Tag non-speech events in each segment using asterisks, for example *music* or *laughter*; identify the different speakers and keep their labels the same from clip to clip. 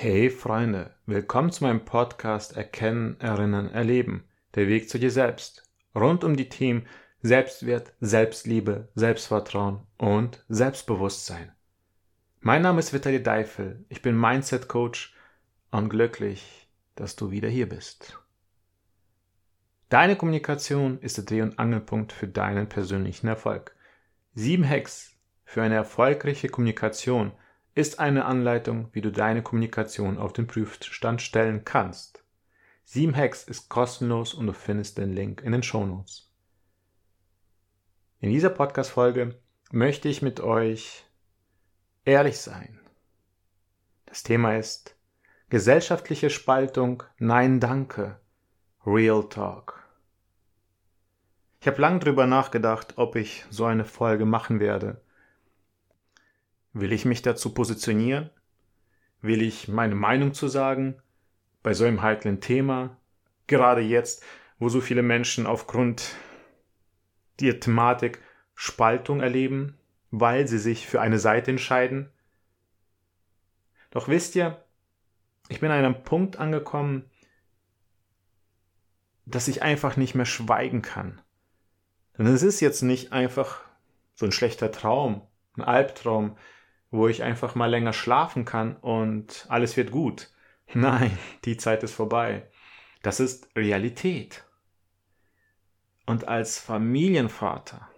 Speaker 1: Hey Freunde, willkommen zu meinem Podcast Erkennen, Erinnern, Erleben. Der Weg zu dir selbst. Rund um die Themen Selbstwert, Selbstliebe, Selbstvertrauen und Selbstbewusstsein. Mein Name ist Vitali Deifel. Ich bin Mindset Coach und glücklich, dass du wieder hier bist. Deine Kommunikation ist der Dreh- und Angelpunkt für deinen persönlichen Erfolg. Sieben Hacks für eine erfolgreiche Kommunikation – ist eine Anleitung, wie du deine Kommunikation auf den Prüfstand stellen kannst. 7 Hacks ist kostenlos und du findest den Link in den Shownotes. In dieser Podcast-Folge möchte ich mit euch ehrlich sein. Das Thema ist gesellschaftliche Spaltung, nein danke, Real Talk. Ich habe lange drüber nachgedacht, ob ich so eine Folge machen werde Will ich mich dazu positionieren? Will ich meine Meinung zu sagen? Bei so einem heiklen Thema? Gerade jetzt, wo so viele Menschen aufgrund der Thematik Spaltung erleben, weil sie sich für eine Seite entscheiden? Doch wisst ihr, ich bin an einem Punkt angekommen, dass ich einfach nicht mehr schweigen kann. Denn es ist jetzt nicht einfach so ein schlechter Traum, ein Albtraum, wo ich einfach mal länger schlafen kann und alles wird gut. *laughs* Nein, die Zeit ist vorbei. Das ist Realität. Und als Familienvater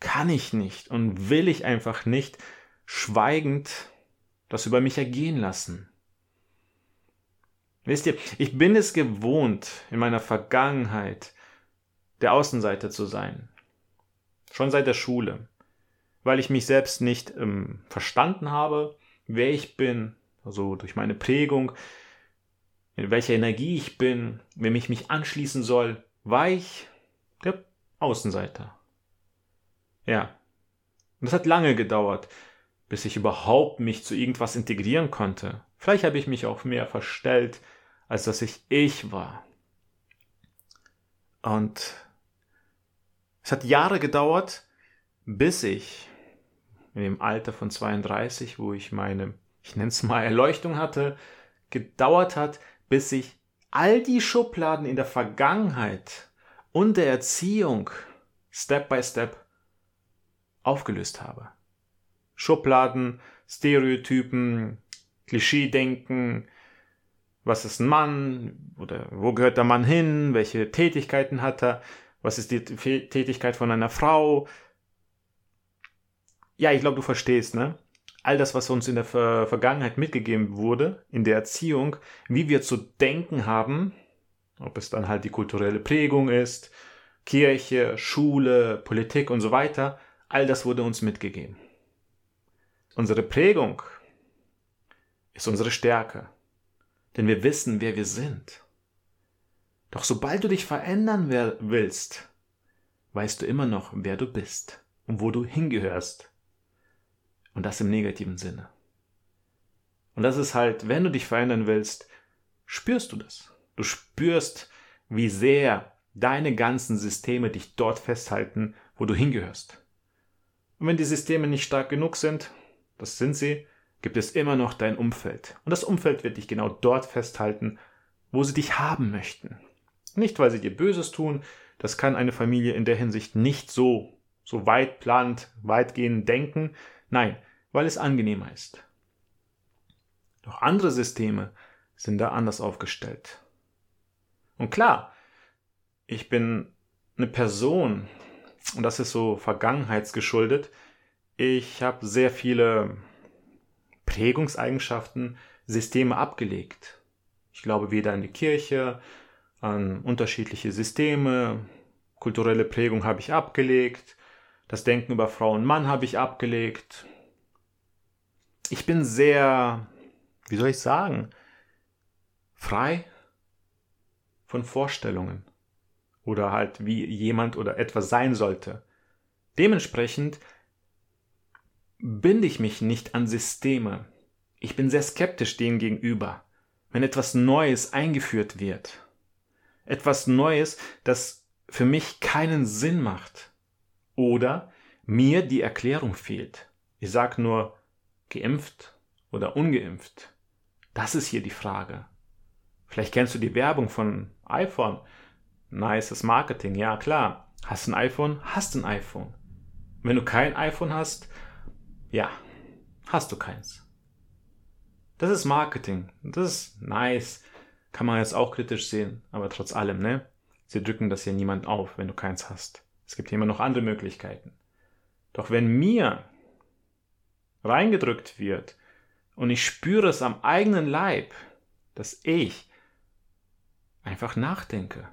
Speaker 1: kann ich nicht und will ich einfach nicht schweigend das über mich ergehen lassen. Wisst ihr, ich bin es gewohnt, in meiner Vergangenheit der Außenseiter zu sein. Schon seit der Schule weil ich mich selbst nicht ähm, verstanden habe, wer ich bin, also durch meine Prägung, in welcher Energie ich bin, wem ich mich anschließen soll, war ich der Außenseiter. Ja. Und das hat lange gedauert, bis ich überhaupt mich zu irgendwas integrieren konnte. Vielleicht habe ich mich auch mehr verstellt, als dass ich ich war. Und es hat Jahre gedauert, bis ich in dem Alter von 32, wo ich meine, ich nenne es mal Erleuchtung hatte, gedauert hat, bis ich all die Schubladen in der Vergangenheit und der Erziehung Step by Step aufgelöst habe. Schubladen, Stereotypen, Klischeedenken, was ist ein Mann oder wo gehört der Mann hin, welche Tätigkeiten hat er, was ist die Tätigkeit von einer Frau, ja, ich glaube, du verstehst, ne? All das, was uns in der Ver Vergangenheit mitgegeben wurde, in der Erziehung, wie wir zu denken haben, ob es dann halt die kulturelle Prägung ist, Kirche, Schule, Politik und so weiter, all das wurde uns mitgegeben. Unsere Prägung ist unsere Stärke, denn wir wissen, wer wir sind. Doch sobald du dich verändern willst, weißt du immer noch, wer du bist und wo du hingehörst. Und das im negativen Sinne. Und das ist halt, wenn du dich verändern willst, spürst du das. Du spürst, wie sehr deine ganzen Systeme dich dort festhalten, wo du hingehörst. Und wenn die Systeme nicht stark genug sind, das sind sie, gibt es immer noch dein Umfeld. Und das Umfeld wird dich genau dort festhalten, wo sie dich haben möchten. Nicht, weil sie dir Böses tun, das kann eine Familie in der Hinsicht nicht so, so weit plant, weitgehend denken. Nein, weil es angenehmer ist. Doch andere Systeme sind da anders aufgestellt. Und klar, ich bin eine Person, und das ist so vergangenheitsgeschuldet, ich habe sehr viele Prägungseigenschaften, Systeme abgelegt. Ich glaube weder an die Kirche, an unterschiedliche Systeme, kulturelle Prägung habe ich abgelegt, das Denken über Frau und Mann habe ich abgelegt, ich bin sehr, wie soll ich sagen, frei von Vorstellungen oder halt wie jemand oder etwas sein sollte. Dementsprechend binde ich mich nicht an Systeme. Ich bin sehr skeptisch dem gegenüber, wenn etwas Neues eingeführt wird. Etwas Neues, das für mich keinen Sinn macht. Oder mir die Erklärung fehlt. Ich sag nur, geimpft oder ungeimpft? Das ist hier die Frage. Vielleicht kennst du die Werbung von iPhone. Nices Marketing, ja klar. Hast ein iPhone? Hast du ein iPhone. Wenn du kein iPhone hast, ja, hast du keins. Das ist Marketing. Das ist nice. Kann man jetzt auch kritisch sehen, aber trotz allem, ne? Sie drücken das ja niemand auf, wenn du keins hast. Es gibt immer noch andere Möglichkeiten. Doch wenn mir reingedrückt wird und ich spüre es am eigenen Leib, dass ich einfach nachdenke.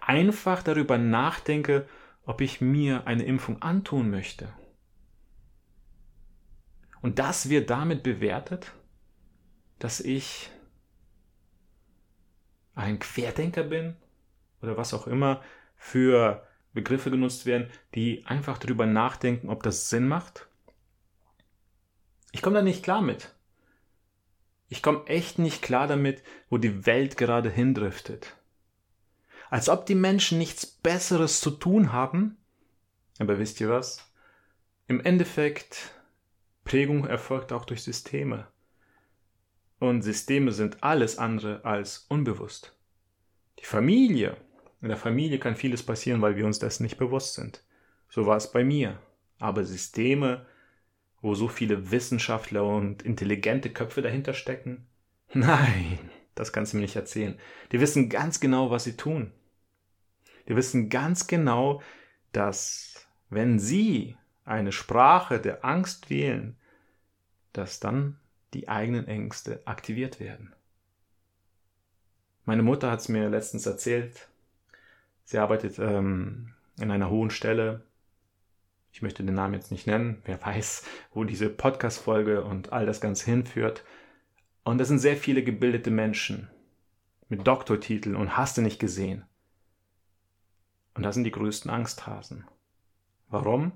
Speaker 1: Einfach darüber nachdenke, ob ich mir eine Impfung antun möchte. Und das wird damit bewertet, dass ich ein Querdenker bin oder was auch immer für Begriffe genutzt werden, die einfach darüber nachdenken, ob das Sinn macht. Ich komme da nicht klar mit. Ich komme echt nicht klar damit, wo die Welt gerade hindriftet. Als ob die Menschen nichts Besseres zu tun haben. Aber wisst ihr was? Im Endeffekt, Prägung erfolgt auch durch Systeme. Und Systeme sind alles andere als unbewusst. Die Familie. In der Familie kann vieles passieren, weil wir uns dessen nicht bewusst sind. So war es bei mir. Aber Systeme, wo so viele Wissenschaftler und intelligente Köpfe dahinter stecken? *laughs* Nein, das kannst du mir nicht erzählen. Die wissen ganz genau, was sie tun. Die wissen ganz genau, dass wenn sie eine Sprache der Angst wählen, dass dann die eigenen Ängste aktiviert werden. Meine Mutter hat es mir letztens erzählt. Sie arbeitet ähm, in einer hohen Stelle. Ich möchte den Namen jetzt nicht nennen. Wer weiß, wo diese Podcast-Folge und all das Ganze hinführt. Und das sind sehr viele gebildete Menschen mit Doktortiteln und hast du nicht gesehen. Und das sind die größten Angsthasen. Warum?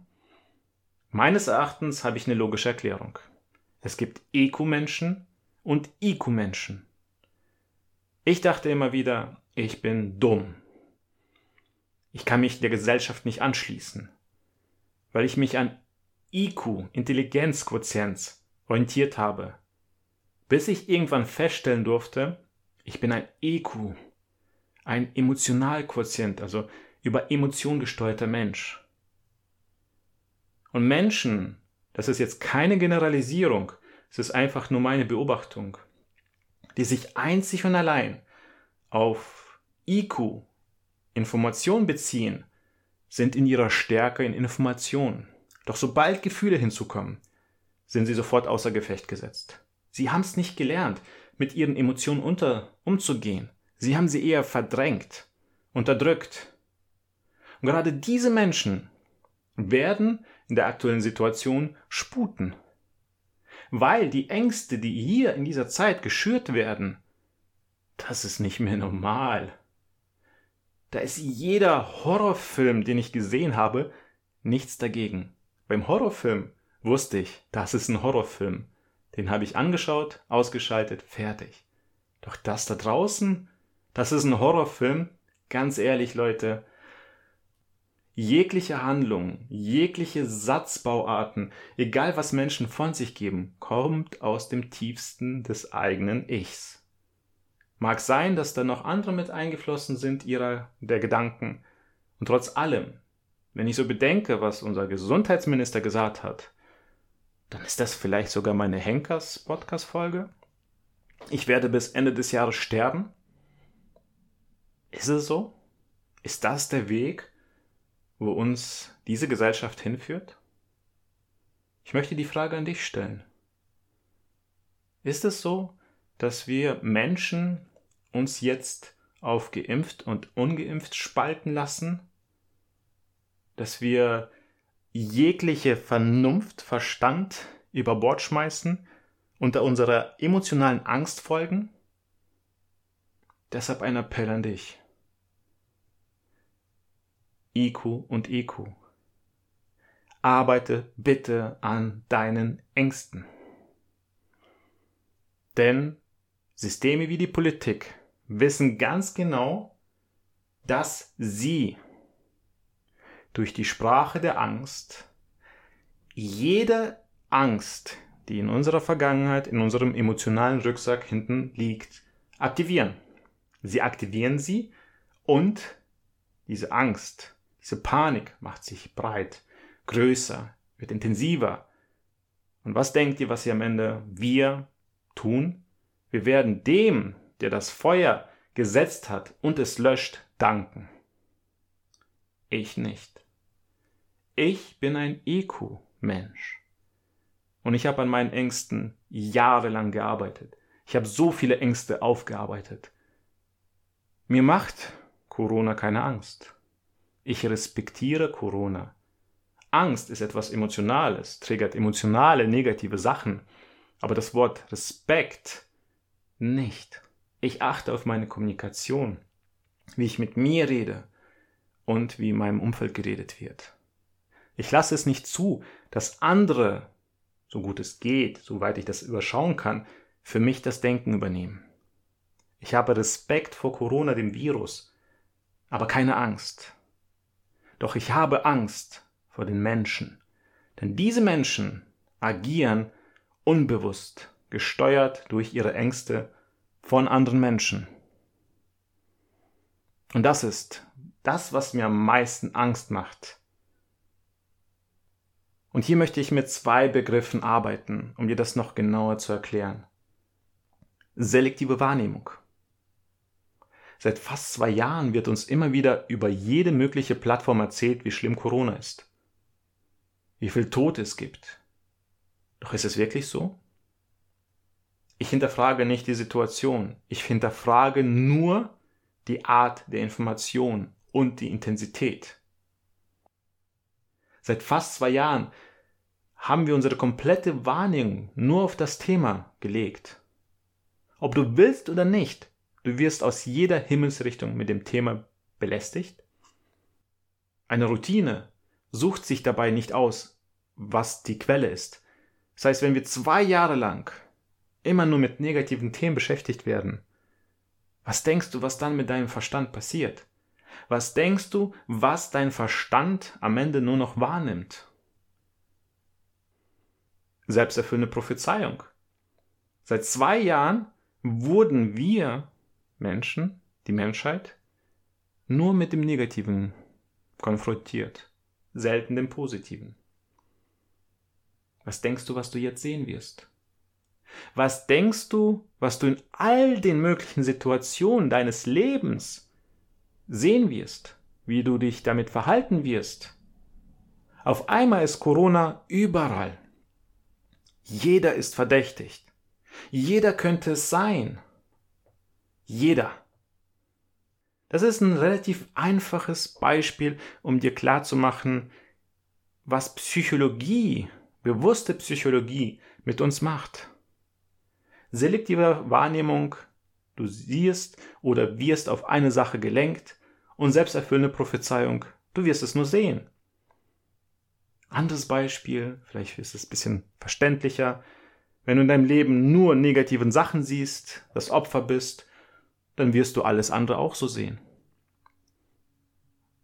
Speaker 1: Meines Erachtens habe ich eine logische Erklärung. Es gibt EQ-Menschen und IQ-Menschen. Ich dachte immer wieder, ich bin dumm. Ich kann mich der Gesellschaft nicht anschließen, weil ich mich an IQ, Intelligenzquotienz, orientiert habe, bis ich irgendwann feststellen durfte, ich bin ein EQ, ein Emotionalquotient, also über Emotion gesteuerter Mensch. Und Menschen, das ist jetzt keine Generalisierung, es ist einfach nur meine Beobachtung, die sich einzig und allein auf IQ, Information beziehen, sind in ihrer Stärke in Information. Doch sobald Gefühle hinzukommen, sind sie sofort außer Gefecht gesetzt. Sie haben es nicht gelernt, mit ihren Emotionen unter, umzugehen. Sie haben sie eher verdrängt, unterdrückt. Und gerade diese Menschen werden in der aktuellen Situation sputen. Weil die Ängste, die hier in dieser Zeit geschürt werden, das ist nicht mehr normal. Da ist jeder Horrorfilm, den ich gesehen habe, nichts dagegen. Beim Horrorfilm wusste ich, das ist ein Horrorfilm. Den habe ich angeschaut, ausgeschaltet, fertig. Doch das da draußen, das ist ein Horrorfilm. Ganz ehrlich, Leute, Jegliche Handlung, jegliche Satzbauarten, egal was Menschen von sich geben, kommt aus dem tiefsten des eigenen Ichs. Mag sein, dass da noch andere mit eingeflossen sind ihrer der Gedanken. Und trotz allem, wenn ich so bedenke, was unser Gesundheitsminister gesagt hat, dann ist das vielleicht sogar meine Henkers Podcast Folge. Ich werde bis Ende des Jahres sterben. Ist es so? Ist das der Weg? wo uns diese Gesellschaft hinführt? Ich möchte die Frage an dich stellen. Ist es so, dass wir Menschen uns jetzt auf geimpft und ungeimpft spalten lassen? Dass wir jegliche Vernunft, Verstand über Bord schmeißen, unter unserer emotionalen Angst folgen? Deshalb ein Appell an dich. IQ und EQ. Arbeite bitte an deinen Ängsten. Denn Systeme wie die Politik wissen ganz genau, dass sie durch die Sprache der Angst jede Angst, die in unserer Vergangenheit, in unserem emotionalen Rucksack hinten liegt, aktivieren. Sie aktivieren sie und diese Angst, diese Panik macht sich breit, größer, wird intensiver. Und was denkt ihr, was ihr am Ende wir tun? Wir werden dem, der das Feuer gesetzt hat und es löscht, danken. Ich nicht. Ich bin ein EQ-Mensch. Und ich habe an meinen Ängsten jahrelang gearbeitet. Ich habe so viele Ängste aufgearbeitet. Mir macht Corona keine Angst. Ich respektiere Corona. Angst ist etwas Emotionales, triggert emotionale, negative Sachen. Aber das Wort Respekt nicht. Ich achte auf meine Kommunikation, wie ich mit mir rede und wie in meinem Umfeld geredet wird. Ich lasse es nicht zu, dass andere, so gut es geht, soweit ich das überschauen kann, für mich das Denken übernehmen. Ich habe Respekt vor Corona, dem Virus, aber keine Angst. Doch ich habe Angst vor den Menschen. Denn diese Menschen agieren unbewusst, gesteuert durch ihre Ängste von anderen Menschen. Und das ist das, was mir am meisten Angst macht. Und hier möchte ich mit zwei Begriffen arbeiten, um dir das noch genauer zu erklären. Selektive Wahrnehmung. Seit fast zwei Jahren wird uns immer wieder über jede mögliche Plattform erzählt, wie schlimm Corona ist. Wie viel Tod es gibt. Doch ist es wirklich so? Ich hinterfrage nicht die Situation. Ich hinterfrage nur die Art der Information und die Intensität. Seit fast zwei Jahren haben wir unsere komplette Wahrnehmung nur auf das Thema gelegt. Ob du willst oder nicht, Du wirst aus jeder Himmelsrichtung mit dem Thema belästigt. Eine Routine sucht sich dabei nicht aus, was die Quelle ist. Das heißt, wenn wir zwei Jahre lang immer nur mit negativen Themen beschäftigt werden, was denkst du, was dann mit deinem Verstand passiert? Was denkst du, was dein Verstand am Ende nur noch wahrnimmt? Selbsterfüllende Prophezeiung. Seit zwei Jahren wurden wir Menschen, die Menschheit, nur mit dem Negativen konfrontiert, selten dem Positiven. Was denkst du, was du jetzt sehen wirst? Was denkst du, was du in all den möglichen Situationen deines Lebens sehen wirst, wie du dich damit verhalten wirst? Auf einmal ist Corona überall. Jeder ist verdächtigt. Jeder könnte es sein. Jeder. Das ist ein relativ einfaches Beispiel, um dir klarzumachen, was Psychologie, bewusste Psychologie mit uns macht. Selektive Wahrnehmung, du siehst oder wirst auf eine Sache gelenkt und selbsterfüllende Prophezeiung, du wirst es nur sehen. Anderes Beispiel, vielleicht ist es ein bisschen verständlicher, wenn du in deinem Leben nur negativen Sachen siehst, das Opfer bist dann wirst du alles andere auch so sehen.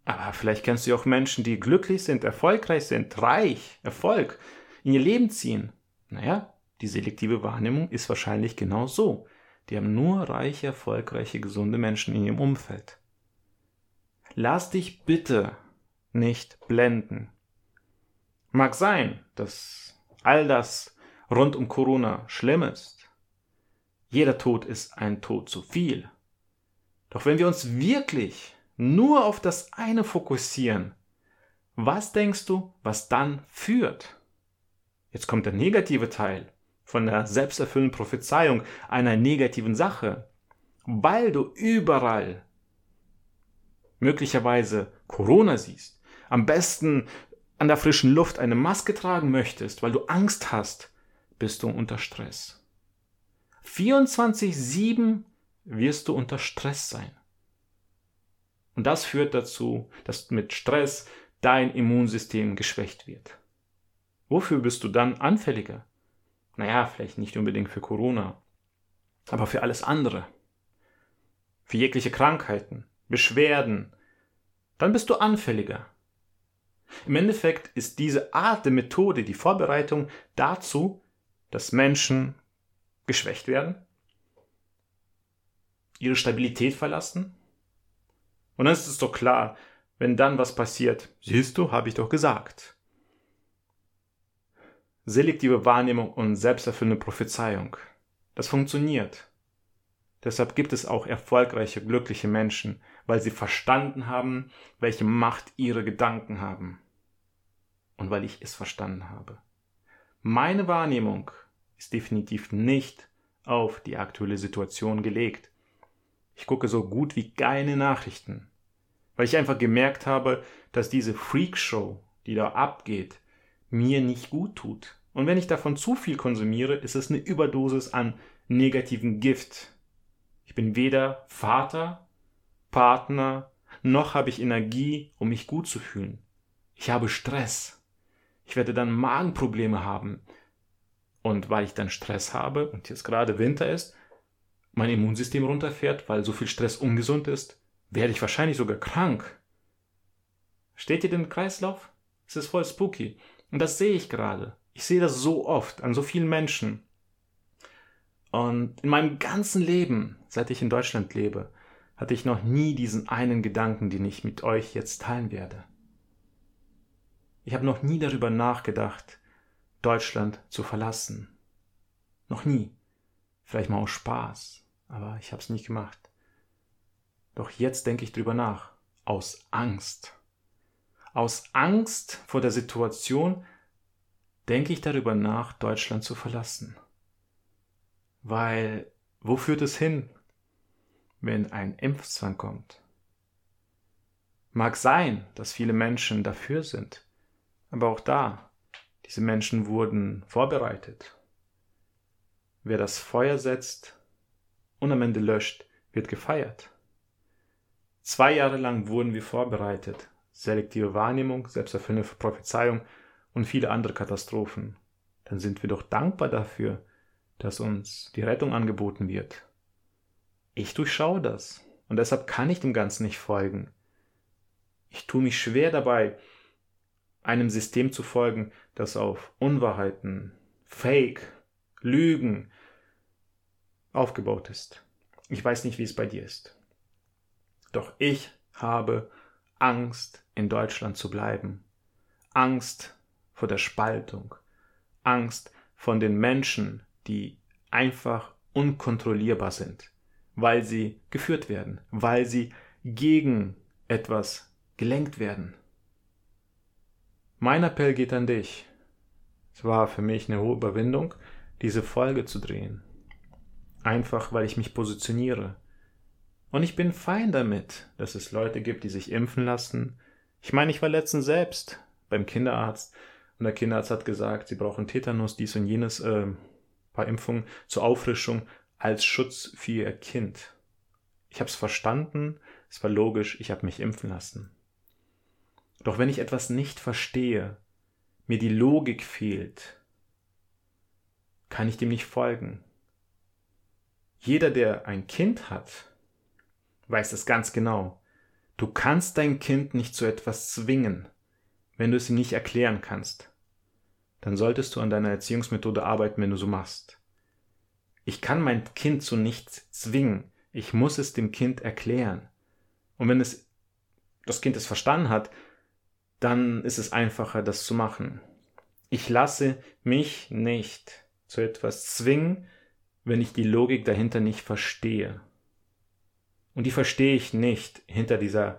Speaker 1: Aber vielleicht kennst du auch Menschen, die glücklich sind, erfolgreich sind, reich, Erfolg in ihr Leben ziehen. Naja, die selektive Wahrnehmung ist wahrscheinlich genau so. Die haben nur reiche, erfolgreiche, gesunde Menschen in ihrem Umfeld. Lass dich bitte nicht blenden. Mag sein, dass all das rund um Corona schlimm ist. Jeder Tod ist ein Tod zu viel. Doch wenn wir uns wirklich nur auf das eine fokussieren, was denkst du, was dann führt? Jetzt kommt der negative Teil von der selbsterfüllenden Prophezeiung einer negativen Sache, weil du überall möglicherweise Corona siehst, am besten an der frischen Luft eine Maske tragen möchtest, weil du Angst hast, bist du unter Stress. 24-7 wirst du unter Stress sein. Und das führt dazu, dass mit Stress dein Immunsystem geschwächt wird. Wofür bist du dann anfälliger? Naja, vielleicht nicht unbedingt für Corona, aber für alles andere. Für jegliche Krankheiten, Beschwerden. Dann bist du anfälliger. Im Endeffekt ist diese Art der Methode, die Vorbereitung dazu, dass Menschen geschwächt werden, ihre Stabilität verlassen. Und dann ist es doch klar, wenn dann was passiert, siehst du, habe ich doch gesagt. Selektive Wahrnehmung und selbsterfüllende Prophezeiung. Das funktioniert. Deshalb gibt es auch erfolgreiche, glückliche Menschen, weil sie verstanden haben, welche Macht ihre Gedanken haben. Und weil ich es verstanden habe. Meine Wahrnehmung ist definitiv nicht auf die aktuelle Situation gelegt. Ich gucke so gut wie keine Nachrichten, weil ich einfach gemerkt habe, dass diese Freakshow, die da abgeht, mir nicht gut tut. Und wenn ich davon zu viel konsumiere, ist es eine Überdosis an negativen Gift. Ich bin weder Vater, Partner, noch habe ich Energie, um mich gut zu fühlen. Ich habe Stress. Ich werde dann Magenprobleme haben. Und weil ich dann Stress habe und jetzt gerade Winter ist, mein Immunsystem runterfährt, weil so viel Stress ungesund ist, werde ich wahrscheinlich sogar krank. Steht ihr den Kreislauf? Es ist voll spooky. Und das sehe ich gerade. Ich sehe das so oft an so vielen Menschen. Und in meinem ganzen Leben, seit ich in Deutschland lebe, hatte ich noch nie diesen einen Gedanken, den ich mit euch jetzt teilen werde. Ich habe noch nie darüber nachgedacht, Deutschland zu verlassen. Noch nie. Vielleicht mal aus Spaß, aber ich habe es nicht gemacht. Doch jetzt denke ich drüber nach. Aus Angst. Aus Angst vor der Situation denke ich darüber nach, Deutschland zu verlassen. Weil, wo führt es hin, wenn ein Impfzwang kommt? Mag sein, dass viele Menschen dafür sind, aber auch da, diese Menschen wurden vorbereitet. Wer das Feuer setzt und am Ende löscht, wird gefeiert. Zwei Jahre lang wurden wir vorbereitet. Selektive Wahrnehmung, selbsterfüllende Prophezeiung und viele andere Katastrophen. Dann sind wir doch dankbar dafür, dass uns die Rettung angeboten wird. Ich durchschaue das und deshalb kann ich dem Ganzen nicht folgen. Ich tue mich schwer dabei, einem System zu folgen, das auf Unwahrheiten, Fake, Lügen aufgebaut ist. Ich weiß nicht, wie es bei dir ist. Doch ich habe Angst, in Deutschland zu bleiben. Angst vor der Spaltung. Angst von den Menschen, die einfach unkontrollierbar sind, weil sie geführt werden, weil sie gegen etwas gelenkt werden. Mein Appell geht an dich. Es war für mich eine hohe Überwindung, diese Folge zu drehen. Einfach weil ich mich positioniere. Und ich bin fein damit, dass es Leute gibt, die sich impfen lassen. Ich meine, ich war letztens selbst beim Kinderarzt und der Kinderarzt hat gesagt, sie brauchen Tetanus, dies und jenes, äh, paar Impfungen zur Auffrischung als Schutz für ihr Kind. Ich habe es verstanden, es war logisch, ich habe mich impfen lassen. Doch wenn ich etwas nicht verstehe, mir die Logik fehlt, kann ich dem nicht folgen. Jeder, der ein Kind hat, weiß das ganz genau. Du kannst dein Kind nicht zu etwas zwingen, wenn du es ihm nicht erklären kannst dann solltest du an deiner Erziehungsmethode arbeiten, wenn du so machst. Ich kann mein Kind zu nichts zwingen. Ich muss es dem Kind erklären. Und wenn es das Kind es verstanden hat, dann ist es einfacher, das zu machen. Ich lasse mich nicht zu etwas zwingen, wenn ich die Logik dahinter nicht verstehe. Und die verstehe ich nicht hinter dieser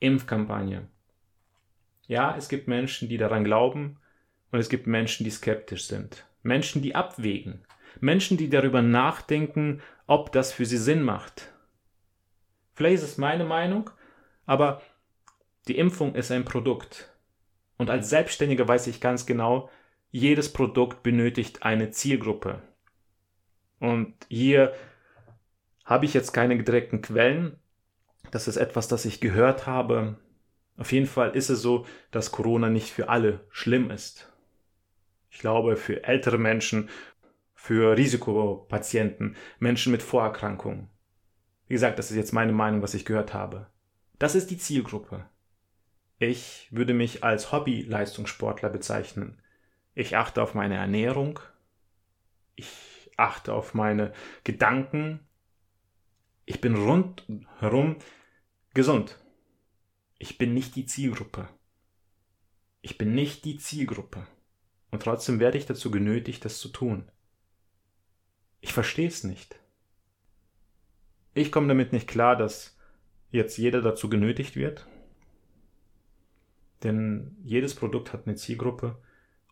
Speaker 1: Impfkampagne. Ja, es gibt Menschen, die daran glauben, und es gibt Menschen, die skeptisch sind. Menschen, die abwägen. Menschen, die darüber nachdenken, ob das für sie Sinn macht. Vielleicht ist es meine Meinung, aber die Impfung ist ein Produkt. Und als Selbstständiger weiß ich ganz genau, jedes Produkt benötigt eine Zielgruppe. Und hier habe ich jetzt keine direkten Quellen. Das ist etwas, das ich gehört habe. Auf jeden Fall ist es so, dass Corona nicht für alle schlimm ist. Ich glaube, für ältere Menschen, für Risikopatienten, Menschen mit Vorerkrankungen. Wie gesagt, das ist jetzt meine Meinung, was ich gehört habe. Das ist die Zielgruppe. Ich würde mich als Hobby-Leistungssportler bezeichnen. Ich achte auf meine Ernährung. achte auf meine Gedanken. Ich bin rundherum gesund. Ich bin nicht die Zielgruppe. Ich bin nicht die Zielgruppe. Und trotzdem werde ich dazu genötigt, das zu tun. Ich verstehe es nicht. Ich komme damit nicht klar, dass jetzt jeder dazu genötigt wird. Denn jedes Produkt hat eine Zielgruppe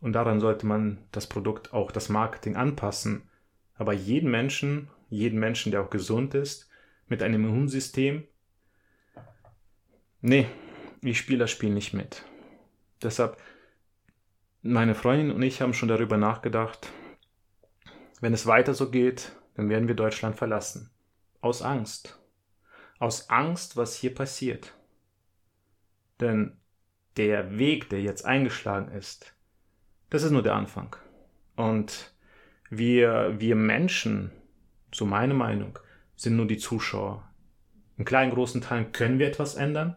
Speaker 1: und daran sollte man das Produkt auch das Marketing anpassen. Aber jeden Menschen, jeden Menschen, der auch gesund ist, mit einem Immunsystem, nee, ich spiele das Spiel nicht mit. Deshalb, meine Freundin und ich haben schon darüber nachgedacht, wenn es weiter so geht, dann werden wir Deutschland verlassen. Aus Angst. Aus Angst, was hier passiert. Denn der Weg, der jetzt eingeschlagen ist, das ist nur der Anfang. Und wir, wir Menschen, so meine Meinung, sind nur die Zuschauer. In kleinen, großen Teilen können wir etwas ändern.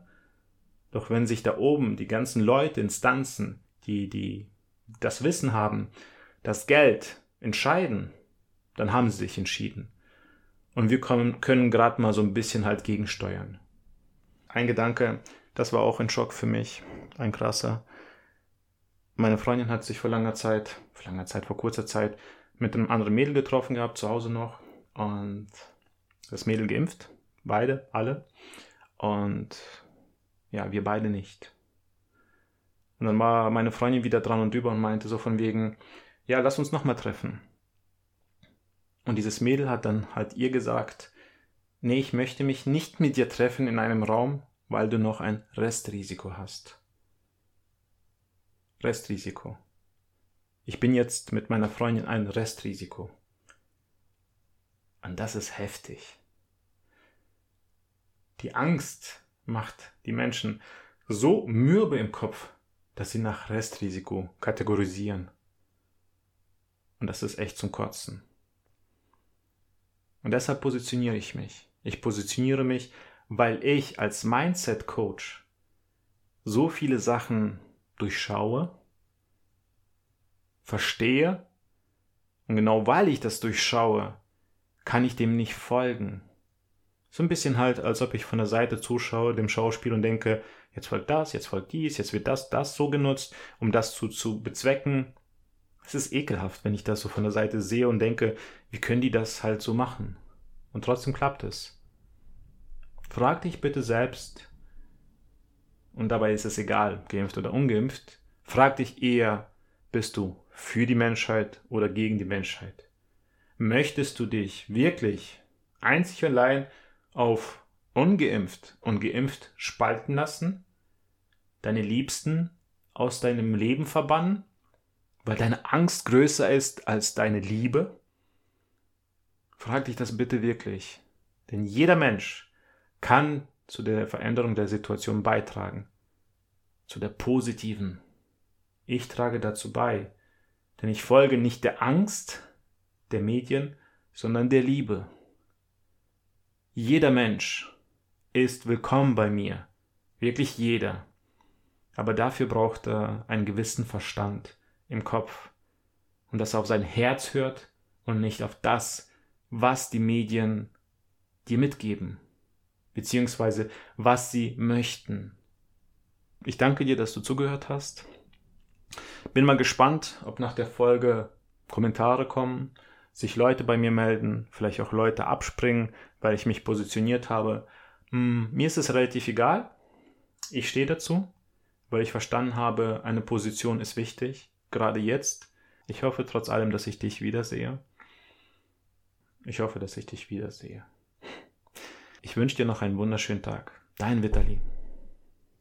Speaker 1: Doch wenn sich da oben die ganzen Leute, Instanzen, die, die das Wissen haben, das Geld entscheiden, dann haben sie sich entschieden. Und wir können, können gerade mal so ein bisschen halt gegensteuern. Ein Gedanke, das war auch ein Schock für mich, ein krasser. Meine Freundin hat sich vor langer Zeit, vor langer Zeit, vor kurzer Zeit mit einem anderen Mädel getroffen gehabt, zu Hause noch. Und das Mädel geimpft. Beide, alle. Und ja, wir beide nicht. Und dann war meine Freundin wieder dran und über und meinte so von wegen, ja, lass uns nochmal treffen. Und dieses Mädel hat dann halt ihr gesagt, nee, ich möchte mich nicht mit dir treffen in einem Raum, weil du noch ein Restrisiko hast. Restrisiko. Ich bin jetzt mit meiner Freundin ein Restrisiko. Und das ist heftig. Die Angst macht die Menschen so mürbe im Kopf, dass sie nach Restrisiko kategorisieren. Und das ist echt zum Kotzen. Und deshalb positioniere ich mich. Ich positioniere mich, weil ich als Mindset Coach so viele Sachen durchschaue, verstehe und genau weil ich das durchschaue, kann ich dem nicht folgen. So ein bisschen halt, als ob ich von der Seite zuschaue, dem Schauspiel und denke, jetzt folgt das, jetzt folgt dies, jetzt wird das, das so genutzt, um das zu, zu bezwecken. Es ist ekelhaft, wenn ich das so von der Seite sehe und denke, wie können die das halt so machen? Und trotzdem klappt es. Frag dich bitte selbst, und dabei ist es egal, geimpft oder ungeimpft, frag dich eher, bist du für die Menschheit oder gegen die Menschheit? Möchtest du dich wirklich einzig und allein auf ungeimpft und geimpft spalten lassen? Deine Liebsten aus deinem Leben verbannen? Weil deine Angst größer ist als deine Liebe? Frag dich das bitte wirklich. Denn jeder Mensch kann zu der Veränderung der Situation beitragen. Zu der positiven. Ich trage dazu bei. Denn ich folge nicht der Angst der Medien, sondern der Liebe. Jeder Mensch ist willkommen bei mir. Wirklich jeder. Aber dafür braucht er einen gewissen Verstand im Kopf und dass er auf sein Herz hört und nicht auf das, was die Medien dir mitgeben, beziehungsweise was sie möchten. Ich danke dir, dass du zugehört hast. Bin mal gespannt, ob nach der Folge Kommentare kommen, sich Leute bei mir melden, vielleicht auch Leute abspringen, weil ich mich positioniert habe. Hm, mir ist es relativ egal. Ich stehe dazu, weil ich verstanden habe, eine Position ist wichtig, gerade jetzt. Ich hoffe trotz allem, dass ich dich wiedersehe. Ich hoffe, dass ich dich wiedersehe. Ich wünsche dir noch einen wunderschönen Tag. Dein Vitali.